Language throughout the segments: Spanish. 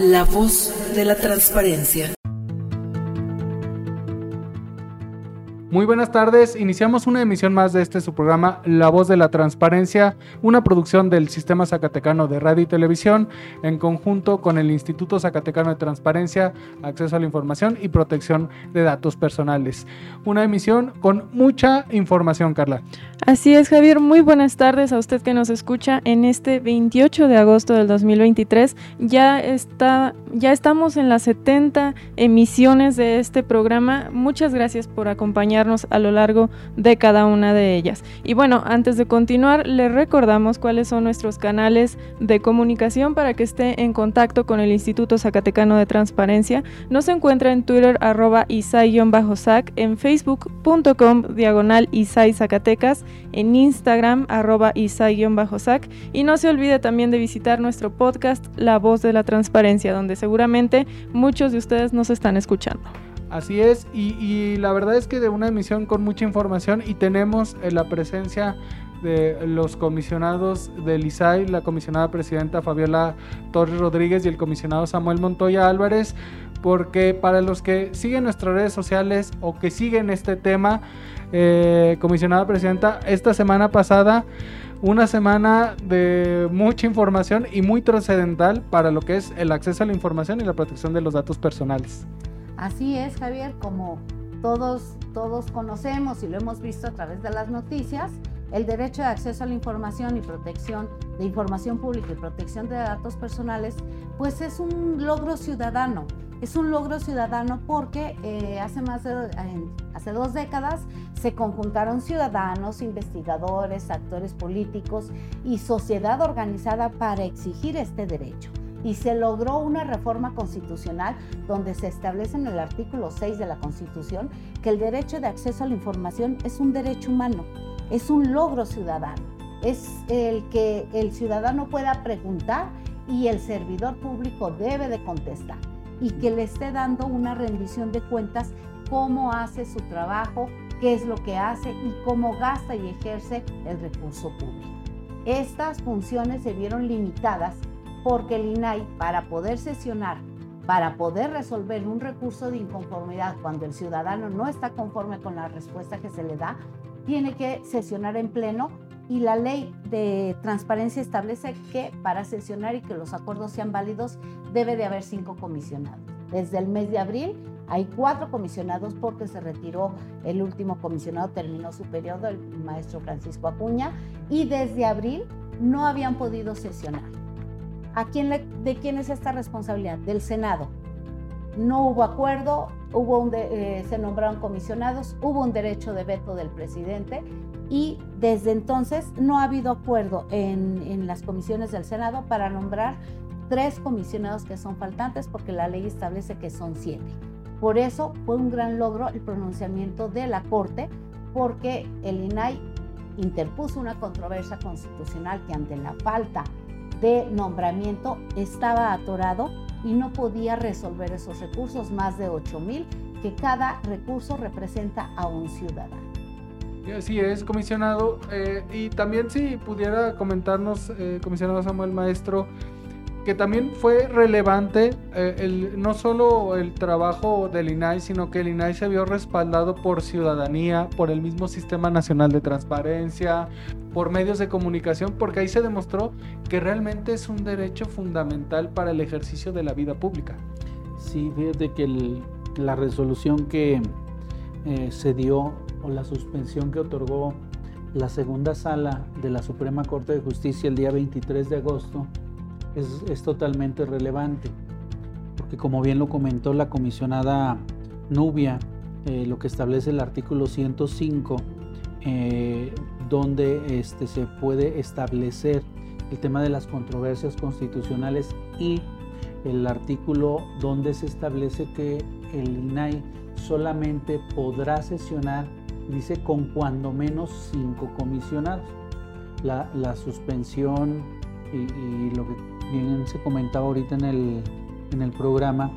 La voz de la transparencia. Muy buenas tardes, iniciamos una emisión más de este su programa La Voz de la Transparencia, una producción del Sistema Zacatecano de Radio y Televisión en conjunto con el Instituto Zacatecano de Transparencia, Acceso a la Información y Protección de Datos Personales. Una emisión con mucha información, Carla. Así es, Javier, muy buenas tardes a usted que nos escucha en este 28 de agosto del 2023. Ya, está, ya estamos en las 70 emisiones de este programa. Muchas gracias por acompañarnos a lo largo de cada una de ellas. Y bueno, antes de continuar, le recordamos cuáles son nuestros canales de comunicación para que esté en contacto con el Instituto Zacatecano de Transparencia. Nos encuentra en Twitter arroba isai-sac, en facebook.com diagonal isai Zacatecas, en Instagram arroba isai-sac y no se olvide también de visitar nuestro podcast La Voz de la Transparencia, donde seguramente muchos de ustedes nos están escuchando. Así es, y, la verdad es que de una emisión con mucha información y tenemos eh, la presencia de los comisionados del ISAI, la comisionada presidenta Fabiola Torres Rodríguez y el comisionado Samuel Montoya Álvarez, porque para los que siguen nuestras redes sociales o que siguen este tema, eh, comisionada presidenta, esta semana pasada, una semana de mucha información y muy trascendental para lo que es el acceso a la información y la protección de los datos personales. Así es, Javier, como todos, todos conocemos y lo hemos visto a través de las noticias, el derecho de acceso a la información y protección de información pública y protección de datos personales, pues es un logro ciudadano. Es un logro ciudadano porque eh, hace más de hace dos décadas se conjuntaron ciudadanos, investigadores, actores políticos y sociedad organizada para exigir este derecho y se logró una reforma constitucional donde se establece en el artículo 6 de la Constitución que el derecho de acceso a la información es un derecho humano, es un logro ciudadano, es el que el ciudadano pueda preguntar y el servidor público debe de contestar y que le esté dando una rendición de cuentas cómo hace su trabajo, qué es lo que hace y cómo gasta y ejerce el recurso público. Estas funciones se vieron limitadas porque el INAI, para poder sesionar, para poder resolver un recurso de inconformidad cuando el ciudadano no está conforme con la respuesta que se le da, tiene que sesionar en pleno y la ley de transparencia establece que para sesionar y que los acuerdos sean válidos debe de haber cinco comisionados. Desde el mes de abril hay cuatro comisionados porque se retiró el último comisionado, terminó su periodo, el maestro Francisco Acuña, y desde abril no habían podido sesionar. ¿A quién ¿De quién es esta responsabilidad? Del Senado. No hubo acuerdo, hubo eh, se nombraron comisionados, hubo un derecho de veto del presidente y desde entonces no ha habido acuerdo en, en las comisiones del Senado para nombrar tres comisionados que son faltantes porque la ley establece que son siete. Por eso fue un gran logro el pronunciamiento de la Corte porque el INAI interpuso una controversia constitucional que ante la falta de nombramiento estaba atorado y no podía resolver esos recursos, más de 8 mil, que cada recurso representa a un ciudadano. Así es, comisionado. Eh, y también si pudiera comentarnos, eh, comisionado Samuel Maestro, que también fue relevante eh, el, no solo el trabajo del INAI, sino que el INAI se vio respaldado por ciudadanía, por el mismo Sistema Nacional de Transparencia, por medios de comunicación, porque ahí se demostró que realmente es un derecho fundamental para el ejercicio de la vida pública. Sí, fíjate que la resolución que eh, se dio o la suspensión que otorgó la segunda sala de la Suprema Corte de Justicia el día 23 de agosto, es, totalmente relevante, porque como bien lo comentó la comisionada Nubia, eh, lo que establece el artículo 105, eh, donde este, se puede establecer el tema de las controversias constitucionales y el artículo donde se establece que el INAI solamente podrá sesionar, dice, con cuando menos cinco comisionados. La, la suspensión y, lo que bien se comentaba ahorita en el, en el programa,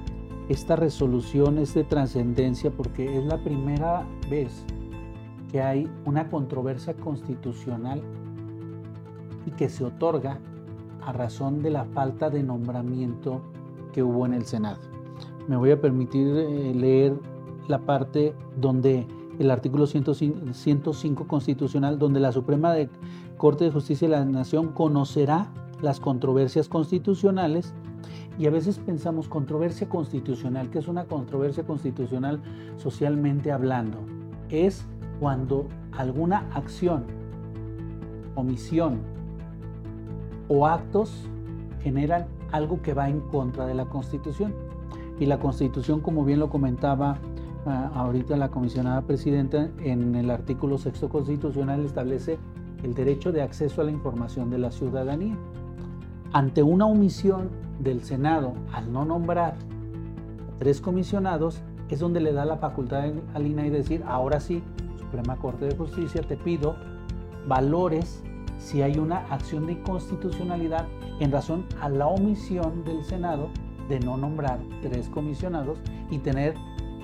esta resolución es de trascendencia porque es la primera vez que hay una controversia constitucional y que se otorga a razón de la falta de nombramiento que hubo en el Senado. Me voy a permitir eh, leer la parte donde el artículo 105, 105 constitucional, donde la Suprema Corte de Justicia de la Nación conocerá las controversias constitucionales y a veces pensamos controversia constitucional, ¿qué es una controversia constitucional socialmente hablando? Es cuando alguna acción, omisión o actos generan algo que va en contra de la Constitución. Y la Constitución, como bien lo comentaba ah, ahorita la comisionada presidenta, en el artículo sexto constitucional establece el derecho de acceso a la información de la ciudadanía. Ante una omisión del Senado al no nombrar tres comisionados, es donde le da la facultad al INAI de decir, ahora sí, Suprema Corte de Justicia, te pido valores si hay una acción de inconstitucionalidad en razón a la omisión del Senado de no nombrar tres comisionados y tener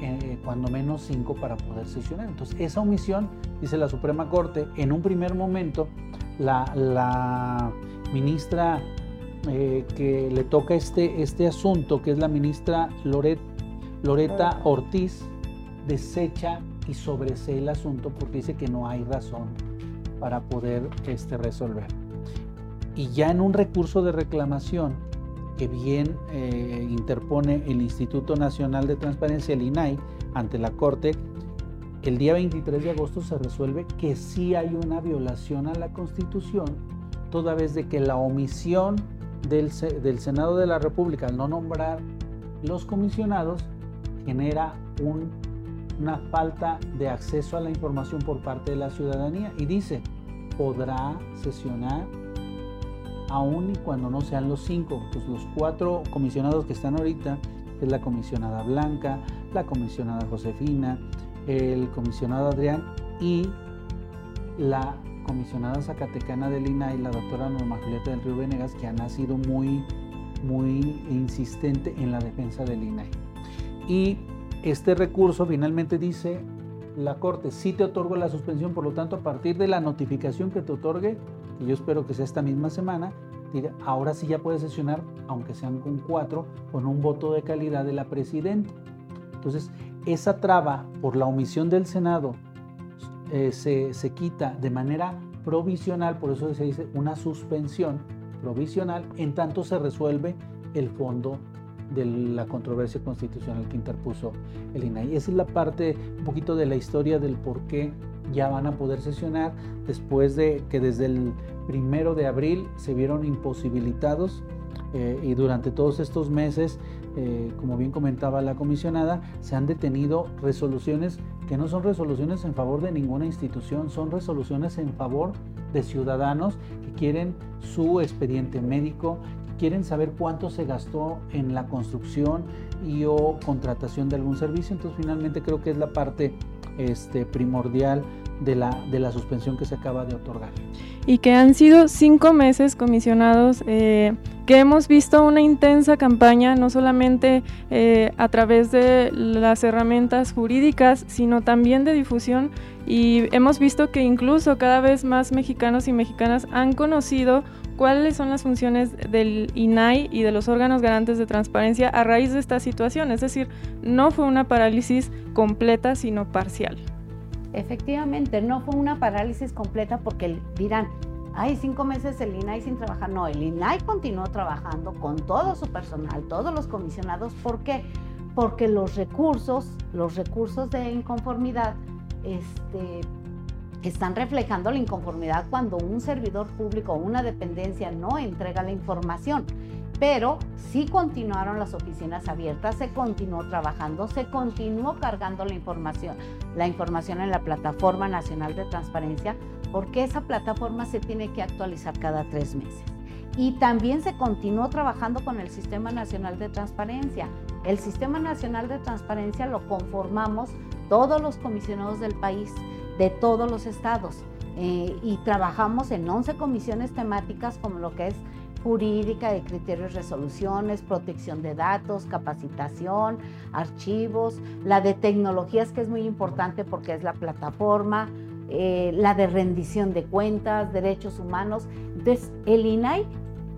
eh, cuando menos cinco para poder sesionar. Entonces, esa omisión, dice la Suprema Corte, en un primer momento, la ministra eh, que le toca este, este asunto, que es la ministra Loret, Loreta Ortiz, desecha y sobresee el asunto porque dice que no hay razón para poder este, resolver. Y ya en un recurso de reclamación que bien eh, interpone el Instituto Nacional de Transparencia, el INAI, ante la Corte, el día 23 de agosto se resuelve que sí hay una violación a la Constitución, toda vez de que la omisión del, Senado de la República al no nombrar los comisionados genera un una falta de acceso a la información por parte de la ciudadanía y dice, podrá sesionar aún y cuando no sean los cinco, pues los cuatro comisionados que están ahorita, es la comisionada Blanca, la comisionada Josefina, el comisionado Adrián y la comisionada zacatecana del INAI, la doctora Norma Julieta del Río Venegas, que ha sido muy, muy insistente en la defensa del INAI. Y este recurso finalmente dice la Corte, sí te otorgo la suspensión, por lo tanto, a partir de la notificación que te otorgue, y yo espero que sea esta misma semana, ahora sí ya puedes sesionar, aunque sean con cuatro, con un voto de calidad de la Presidenta. Entonces, esa traba por la omisión del Senado eh, se, se quita de manera provisional, por eso se dice una suspensión provisional, en tanto se resuelve el fondo de la controversia constitucional que interpuso el INAI. Esa es la parte un poquito de la historia del por qué ya van a poder sesionar después de que desde el primero de abril se vieron imposibilitados eh, y durante todos estos meses, eh, como bien comentaba la comisionada, se han detenido resoluciones que no son resoluciones en favor de ninguna institución, son resoluciones en favor de ciudadanos que quieren su expediente médico, quieren saber cuánto se gastó en la construcción y o contratación de algún servicio. Entonces finalmente creo que es la parte este, primordial de la, de la suspensión que se acaba de otorgar. Y que han sido cinco meses comisionados, eh, que hemos visto una intensa campaña, no solamente eh, a través de las herramientas jurídicas, sino también de difusión. Y hemos visto que incluso cada vez más mexicanos y mexicanas han conocido cuáles son las funciones del INAI y de los órganos garantes de transparencia a raíz de esta situación. Es decir, no fue una parálisis completa, sino parcial. Efectivamente, no fue una parálisis completa porque dirán, hay cinco meses el INAI sin trabajar. No, el INAI continuó trabajando con todo su personal, todos los comisionados. ¿Por qué? Porque los recursos, los recursos de inconformidad, este, están reflejando la inconformidad cuando un servidor público o una dependencia no entrega la información. Pero sí continuaron las oficinas abiertas, se continuó trabajando, se continuó cargando la información, la información en la Plataforma Nacional de Transparencia, porque esa plataforma se tiene que actualizar cada tres meses. Y también se continuó trabajando con el Sistema Nacional de Transparencia. El Sistema Nacional de Transparencia lo conformamos todos los comisionados del país de todos los estados. Eh, y trabajamos en 11 comisiones temáticas como lo que es jurídica de criterios, resoluciones, protección de datos, capacitación, archivos, la de tecnologías que es muy importante porque es la plataforma, eh, la de rendición de cuentas, derechos humanos. Entonces, el INAI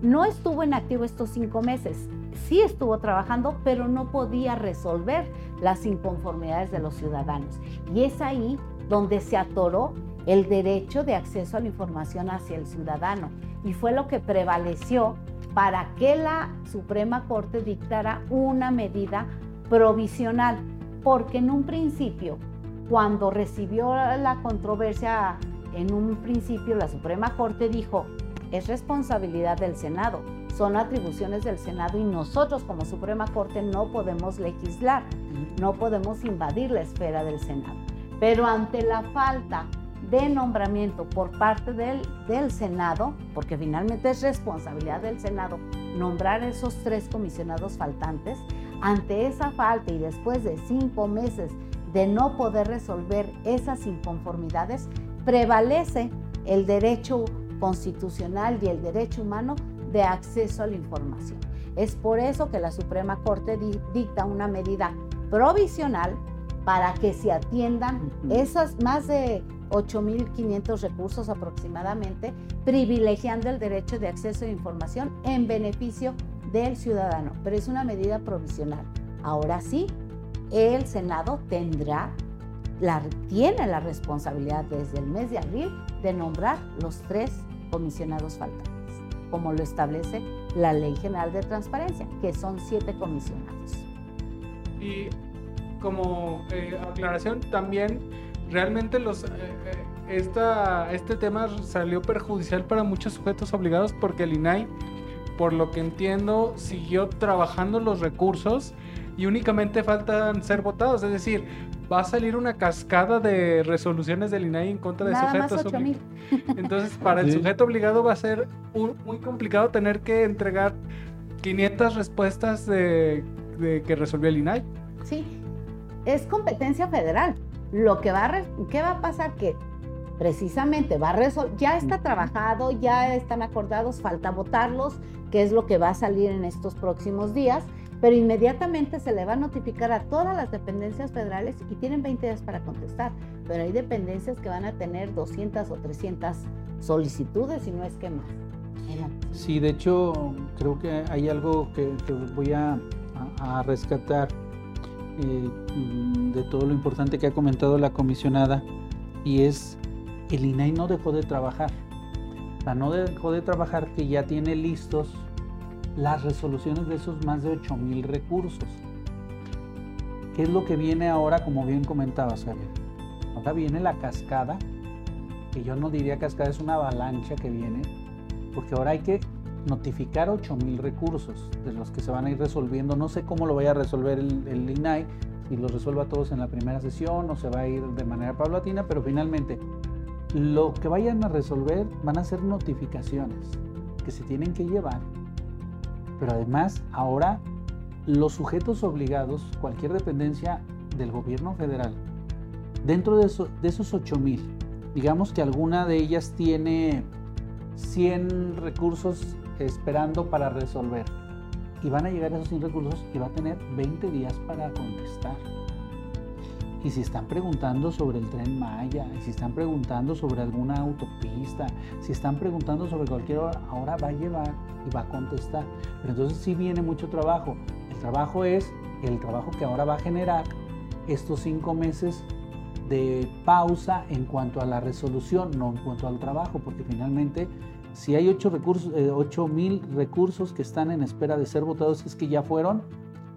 no estuvo en activo estos cinco meses, sí estuvo trabajando, pero no podía resolver las inconformidades de los ciudadanos. Y es ahí donde se atoró el derecho de acceso a la información hacia el ciudadano. Y fue lo que prevaleció para que la Suprema Corte dictara una medida provisional, porque en un principio, cuando recibió la controversia, en un principio la Suprema Corte dijo, es responsabilidad del Senado, son atribuciones del Senado y nosotros como Suprema Corte no podemos legislar, no podemos invadir la esfera del Senado. Pero ante la falta de nombramiento por parte del, del Senado, porque finalmente es responsabilidad del Senado nombrar esos tres comisionados faltantes, ante esa falta y después de cinco meses de no poder resolver esas inconformidades, prevalece el derecho constitucional y el derecho humano de acceso a la información. Es por eso que la Suprema Corte dicta una medida provisional para que se atiendan esas más de 8.500 recursos aproximadamente, privilegiando el derecho de acceso a información en beneficio del ciudadano. Pero es una medida provisional. Ahora sí, el Senado tendrá, la, tiene la responsabilidad desde el mes de abril de nombrar los tres comisionados faltantes, como lo establece la Ley General de Transparencia, que son siete comisionados. Y como eh, aclaración, también realmente los, eh, eh, esta, este tema salió perjudicial para muchos sujetos obligados porque el INAI, por lo que entiendo, siguió trabajando los recursos y únicamente faltan ser votados. Es decir, va a salir una cascada de resoluciones del INAI en contra de sujetos obligados. Entonces, para el sujeto obligado va a ser muy complicado tener que entregar 500 respuestas de, de que resolvió el INAI. Sí, es competencia federal. Lo que va a, ¿qué va a pasar? Que precisamente va a ya está trabajado, ya están acordados, falta votarlos, que es lo que va a salir en estos próximos días, pero inmediatamente se le va a notificar a todas las dependencias federales y tienen 20 días para contestar, pero hay dependencias que van a tener 200 o 300 solicitudes y no es que más. Sí, de hecho, creo que hay algo que, voy a rescatar eh, de todo lo importante que ha comentado la comisionada y es el INAI no dejó de trabajar. O no dejó de trabajar que ya tiene listos las resoluciones de esos más de 8 mil recursos. ¿Qué es lo que viene ahora, como bien comentabas, Javier? Ahora viene la cascada, que yo no diría cascada, es una avalancha que viene, porque ahora hay que notificar 8.000 recursos de los que se van a ir resolviendo. No sé cómo lo vaya a resolver el, el, INAI, si lo resuelva todos en la primera sesión o se va a ir de manera paulatina, pero finalmente lo que vayan a resolver van a ser notificaciones que se tienen que llevar. Pero además ahora los sujetos obligados, cualquier dependencia del gobierno federal, dentro de, eso, de esos 8.000, digamos que alguna de ellas tiene 100 recursos esperando para resolver. Y van a llegar esos 100 recursos y va a tener 20 días para contestar. Y si están preguntando sobre el tren Maya, y si están preguntando sobre alguna autopista, si están preguntando sobre cualquier hora, ahora va a llevar y va a contestar. Pero entonces sí viene mucho trabajo. El trabajo es el trabajo que ahora va a generar estos cinco meses de pausa en cuanto a la resolución, no en cuanto al trabajo, porque finalmente si hay 8 recursos, eh, mil recursos que están en espera de ser votados, es que ya fueron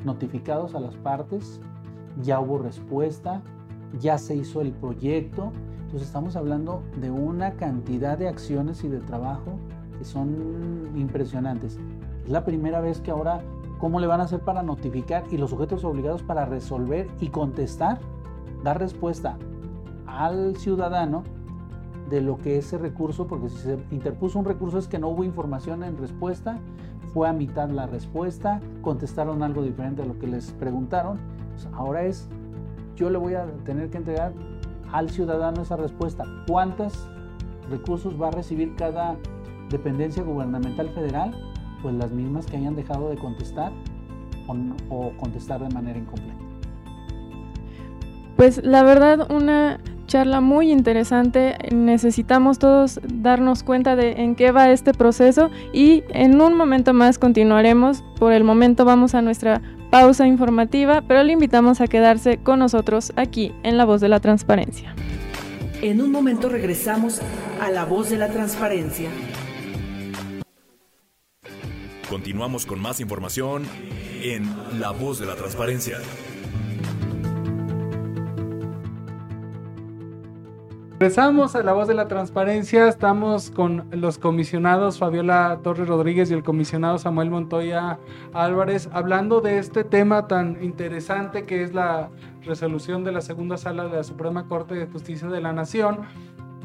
notificados a las partes, ya hubo respuesta, ya se hizo el proyecto. Entonces estamos hablando de una cantidad de acciones y de trabajo que son impresionantes. Es la primera vez que ahora, ¿cómo le van a hacer para notificar y los sujetos obligados para resolver y contestar, dar respuesta al ciudadano de lo que ese recurso, porque si se interpuso un recurso es que no hubo información en respuesta, fue a mitad la respuesta, contestaron algo diferente a lo que les preguntaron. ahora es, yo le voy a tener que entregar al ciudadano esa respuesta. ¿Cuántos recursos va a recibir cada dependencia gubernamental federal? Pues las mismas que hayan dejado de contestar o, o contestar de manera incompleta. Pues la verdad, una charla muy interesante. Necesitamos todos darnos cuenta de en qué va este proceso y en un momento más continuaremos. Por el momento vamos a nuestra pausa informativa, pero le invitamos a quedarse con nosotros aquí en La Voz de la Transparencia. En un momento regresamos a La Voz de la Transparencia. Continuamos con más información en La Voz de la Transparencia. Regresamos a la voz de la transparencia. Estamos con los comisionados Fabiola Torres Rodríguez y el comisionado Samuel Montoya Álvarez hablando de este tema tan interesante que es la resolución de la segunda sala de la Suprema Corte de Justicia de la Nación.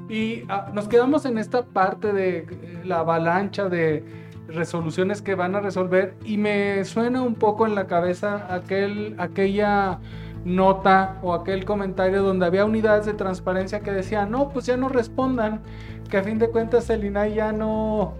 Y ah, nos quedamos en esta parte de eh, la avalancha de resoluciones que van a resolver y me suena un poco en la cabeza aquel, aquella nota o aquel comentario donde había unidades de transparencia que decían, no, pues ya no respondan, que a fin de cuentas el INAI ya no,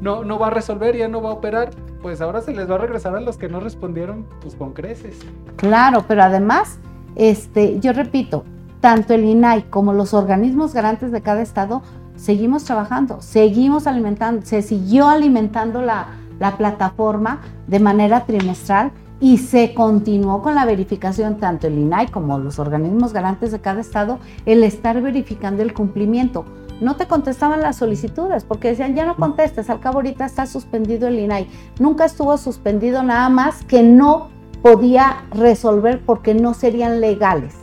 no, no va a resolver, ya no va a operar, pues ahora se les va a regresar a los que no respondieron, pues con creces. Claro, pero además, este, yo repito, tanto el INAI como los organismos garantes de cada estado seguimos trabajando, seguimos alimentando, se siguió alimentando la, la plataforma de manera trimestral y se continuó con la verificación, tanto el INAI como los organismos garantes de cada estado, el estar verificando el cumplimiento. No te contestaban las solicitudes porque decían, ya no contestes, al cabo ahorita está suspendido el INAI. Nunca estuvo suspendido nada más que no podía resolver porque no serían legales.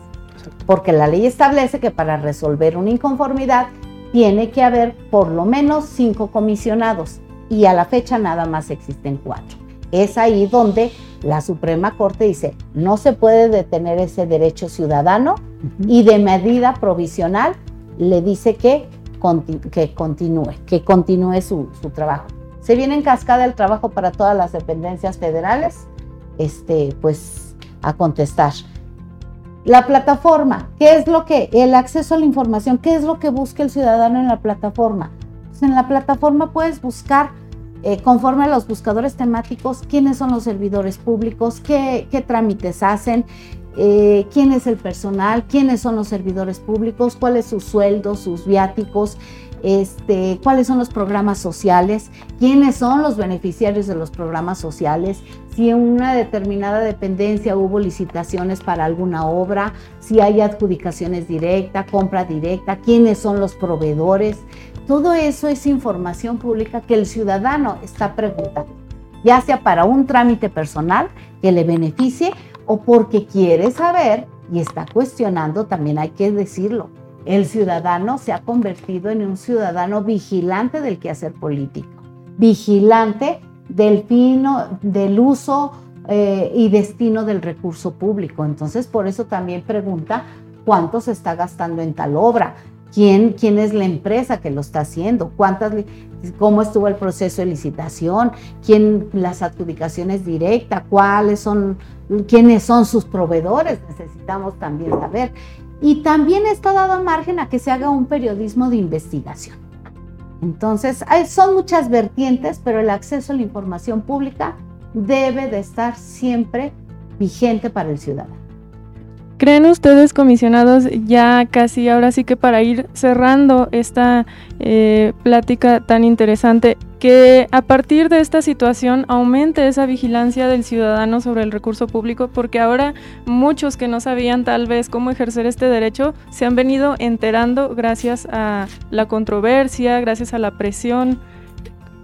Porque la ley establece que para resolver una inconformidad tiene que haber por lo menos cinco comisionados y a la fecha nada más existen cuatro. Es ahí donde la Suprema Corte dice, no se puede detener ese derecho ciudadano y de medida provisional le dice que, que continúe, que continúe su, trabajo. Se viene en cascada el trabajo para todas las dependencias federales, este, pues a contestar. La plataforma, ¿qué es lo que, el acceso a la información, qué es lo que busca el ciudadano en la plataforma? Pues en la plataforma puedes buscar eh, conforme a los buscadores temáticos, quiénes son los servidores públicos, qué, trámites hacen, eh, quién es el personal, quiénes son los servidores públicos, cuál es su sueldo, sus viáticos, este, cuáles son los programas sociales, quiénes son los beneficiarios de los programas sociales, si en una determinada dependencia hubo licitaciones para alguna obra, si hay adjudicaciones directas, compra directa, quiénes son los proveedores, todo eso es información pública que el ciudadano está preguntando, ya sea para un trámite personal que le beneficie o porque quiere saber y está cuestionando, también hay que decirlo. El ciudadano se ha convertido en un ciudadano vigilante del quehacer político, vigilante del fino, del uso eh, y destino del recurso público. Entonces, por eso también pregunta cuánto se está gastando en tal obra, quién, quién es la empresa que lo está haciendo, cuántas, cómo estuvo el proceso de licitación, quién las adjudicaciones directas, cuáles son, quiénes son sus proveedores, necesitamos también saber. Y también está dado margen a que se haga un periodismo de investigación. Entonces, son muchas vertientes, pero el acceso a la información pública debe de estar siempre vigente para el ciudadano. ¿Creen ustedes, comisionados, ya casi ahora sí que para ir cerrando esta eh, plática tan interesante, que a partir de esta situación aumente esa vigilancia del ciudadano sobre el recurso público? Porque ahora muchos que no sabían tal vez cómo ejercer este derecho se han venido enterando gracias a la controversia, gracias a la presión.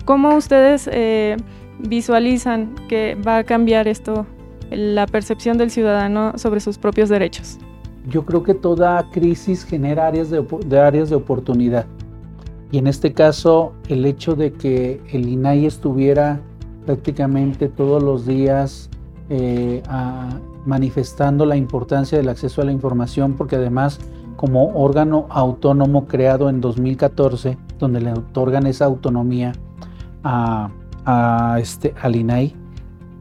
¿Cómo ustedes eh, visualizan que va a cambiar esto la percepción del ciudadano sobre sus propios derechos? Yo creo que toda crisis genera áreas de, áreas de oportunidad. Y en este caso, el hecho de que el INAI estuviera prácticamente todos los días eh, manifestando la importancia del acceso a la información, porque además como órgano autónomo creado en 2014, donde le otorgan esa autonomía a, a este, al INAI,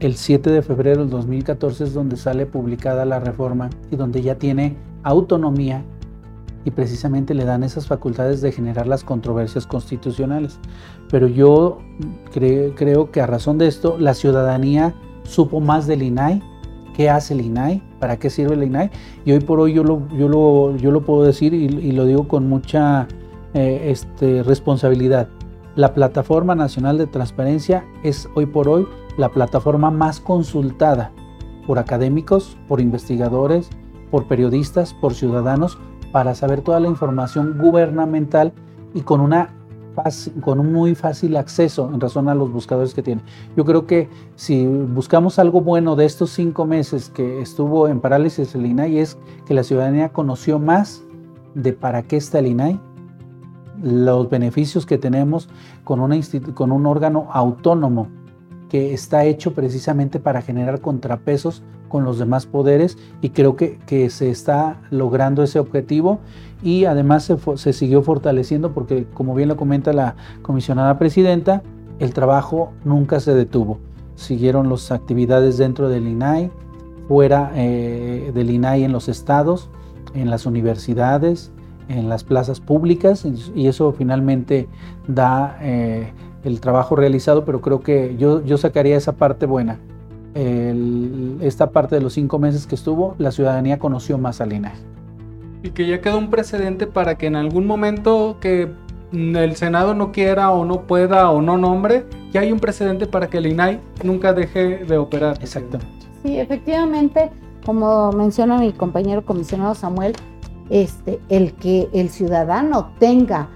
el 7 de febrero del 2014 es donde sale publicada la reforma y donde ya tiene autonomía y precisamente le dan esas facultades de generar las controversias constitucionales. Pero yo creo que a razón de esto, la ciudadanía supo más del INAI qué hace el INAI, para qué sirve el INAI. Y hoy por hoy yo lo, yo lo, yo lo puedo decir y, lo digo con mucha eh, este, responsabilidad. La Plataforma Nacional de Transparencia es hoy por hoy la plataforma más consultada por académicos, por investigadores, por periodistas, por ciudadanos, para saber toda la información gubernamental y con una con un muy fácil acceso en razón a los buscadores que tiene. Yo creo que si buscamos algo bueno de estos cinco meses que estuvo en parálisis el INAI es que la ciudadanía conoció más de para qué está el INAI, los beneficios que tenemos con, una con un órgano autónomo que está hecho precisamente para generar contrapesos con los demás poderes y creo que, que se está logrando ese objetivo y además se, se, siguió fortaleciendo porque como bien lo comenta la comisionada presidenta, el trabajo nunca se detuvo. Siguieron las actividades dentro del INAI, fuera eh, del INAI en los estados, en las universidades, en las plazas públicas y eso finalmente da eh, el trabajo realizado, pero creo que yo, yo sacaría esa parte buena. esta parte de los cinco meses que estuvo, la ciudadanía conoció más al INAI. Y que ya quedó un precedente para que en algún momento que el Senado no quiera o no pueda o no nombre, ya hay un precedente para que el INAI nunca deje de operar. Exactamente. Sí, efectivamente, como menciona mi compañero comisionado Samuel, este, el que el ciudadano tenga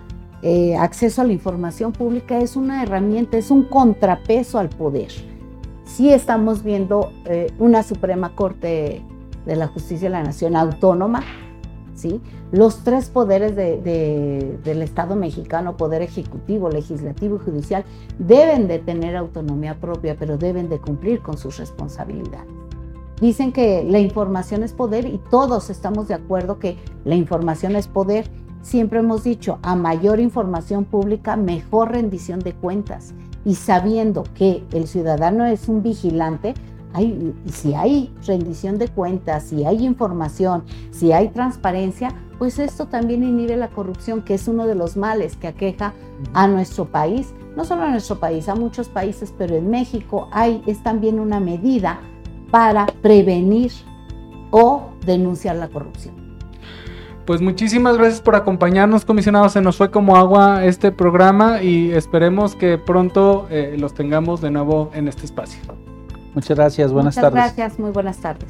eh, acceso a la información pública es una herramienta, es un contrapeso al poder. Sí estamos viendo eh, una Suprema Corte de la Justicia de la Nación autónoma, ¿sí? Los tres poderes del Estado mexicano, poder ejecutivo, legislativo y judicial, deben de tener autonomía propia, pero deben de cumplir con sus responsabilidades. Dicen que la información es poder y todos estamos de acuerdo que la información es poder. Siempre hemos dicho, a mayor información pública, mejor rendición de cuentas. Y sabiendo que el ciudadano es un vigilante, hay, si hay rendición de cuentas, si hay información, si hay transparencia, pues esto también inhibe la corrupción, que es uno de los males que aqueja a nuestro país, no solo a nuestro país, a muchos países, pero en México hay, es también una medida para prevenir o denunciar la corrupción. Pues muchísimas gracias por acompañarnos, comisionado. Se nos fue como agua este programa y esperemos que pronto eh, los tengamos de nuevo en este espacio. Muchas gracias, buenas tardes. Muchas gracias, muy buenas tardes.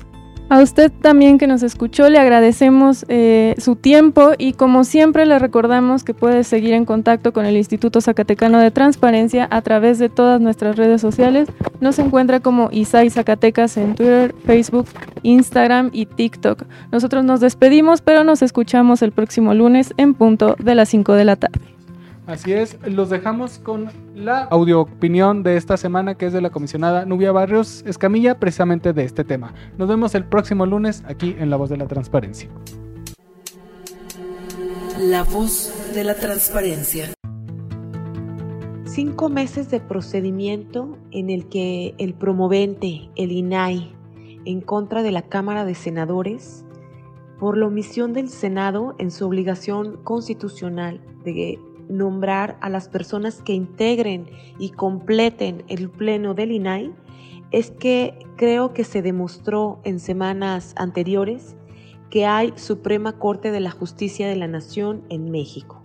A usted también que nos escuchó, le agradecemos eh, su tiempo y como siempre le recordamos que puede seguir en contacto con el Instituto Zacatecano de Transparencia a través de todas nuestras redes sociales. Nos encuentra como ISAI Zacatecas en Twitter, Facebook, Instagram y TikTok. Nosotros nos despedimos, pero nos escuchamos el próximo lunes en punto de las 5 de la tarde. Así es, los dejamos con la audio opinión de esta semana que es de la comisionada Nubia Barrios Escamilla precisamente de este tema. Nos vemos el próximo lunes aquí en La Voz de la Transparencia. La Voz de la Transparencia. Cinco meses de procedimiento en el que el promovente, el INAI, en contra de la Cámara de Senadores, por la omisión del Senado en su obligación constitucional de nombrar a las personas que integren y completen el pleno del INAI es que creo que se demostró en semanas anteriores que hay Suprema Corte de la Justicia de la Nación en México.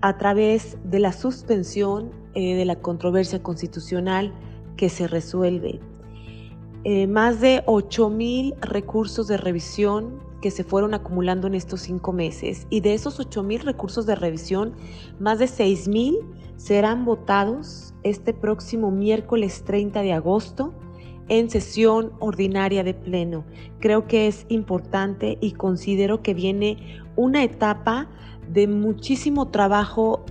A través de la suspensión eh, de la controversia constitucional que se resuelve, eh, más de 8 mil recursos de revisión que se fueron acumulando en estos cinco meses y de esos 8 mil recursos de revisión, más de 6 mil serán votados este próximo miércoles 30 de agosto en sesión ordinaria de pleno. Creo que es importante y considero que viene una etapa de muchísimo trabajo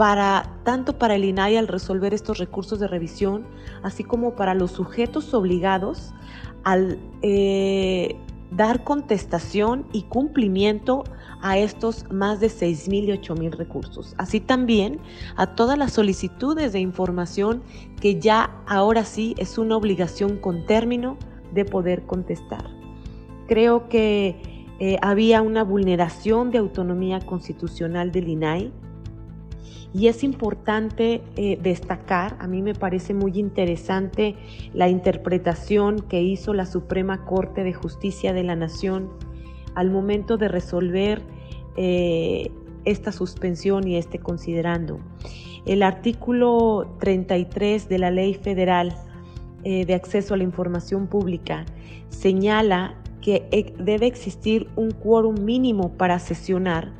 para tanto para el INAI al resolver estos recursos de revisión, así como para los sujetos obligados al eh, dar contestación y cumplimiento a estos más de 6.000 y 8.000 recursos. Así también a todas las solicitudes de información que ya ahora sí es una obligación con término de poder contestar. Creo que eh, había una vulneración de autonomía constitucional del INAI Y es importante eh, destacar, a mí me parece muy interesante la interpretación que hizo la Suprema Corte de Justicia de la Nación al momento de resolver eh, esta suspensión y este considerando. El artículo 33 de la Ley Federal eh, de Acceso a la Información Pública señala que e, debe existir un quórum mínimo para sesionar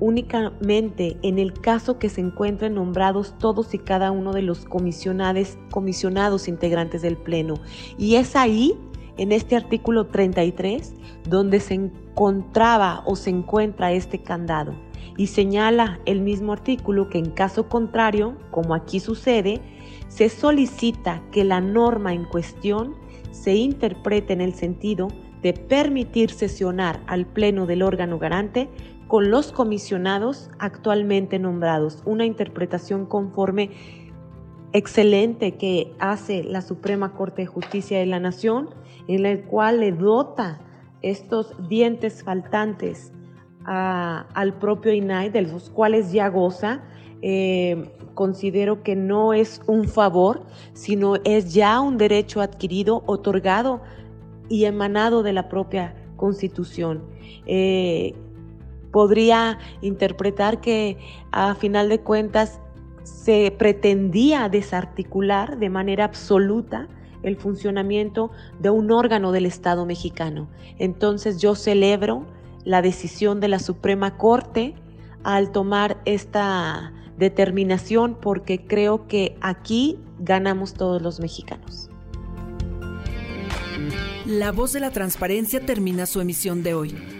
únicamente en el caso que se encuentren nombrados todos y cada uno de los comisionados, comisionados integrantes del Pleno. Y es ahí, en este artículo 33, donde se encontraba o se encuentra este candado. Y señala el mismo artículo que en caso contrario, como aquí sucede, se solicita que la norma en cuestión se interprete en el sentido de permitir sesionar al Pleno del órgano garante con los comisionados actualmente nombrados. Una interpretación conforme excelente que hace la Suprema Corte de Justicia de la Nación, en la cual le dota estos dientes faltantes al propio INAI, de los cuales ya goza. Eh, considero que no es un favor, sino es ya un derecho adquirido, otorgado y emanado de la propia Constitución. Eh, podría interpretar que a final de cuentas se pretendía desarticular de manera absoluta el funcionamiento de un órgano del Estado mexicano. Entonces yo celebro la decisión de la Suprema Corte al tomar esta determinación porque creo que aquí ganamos todos los mexicanos. La voz de la transparencia termina su emisión de hoy.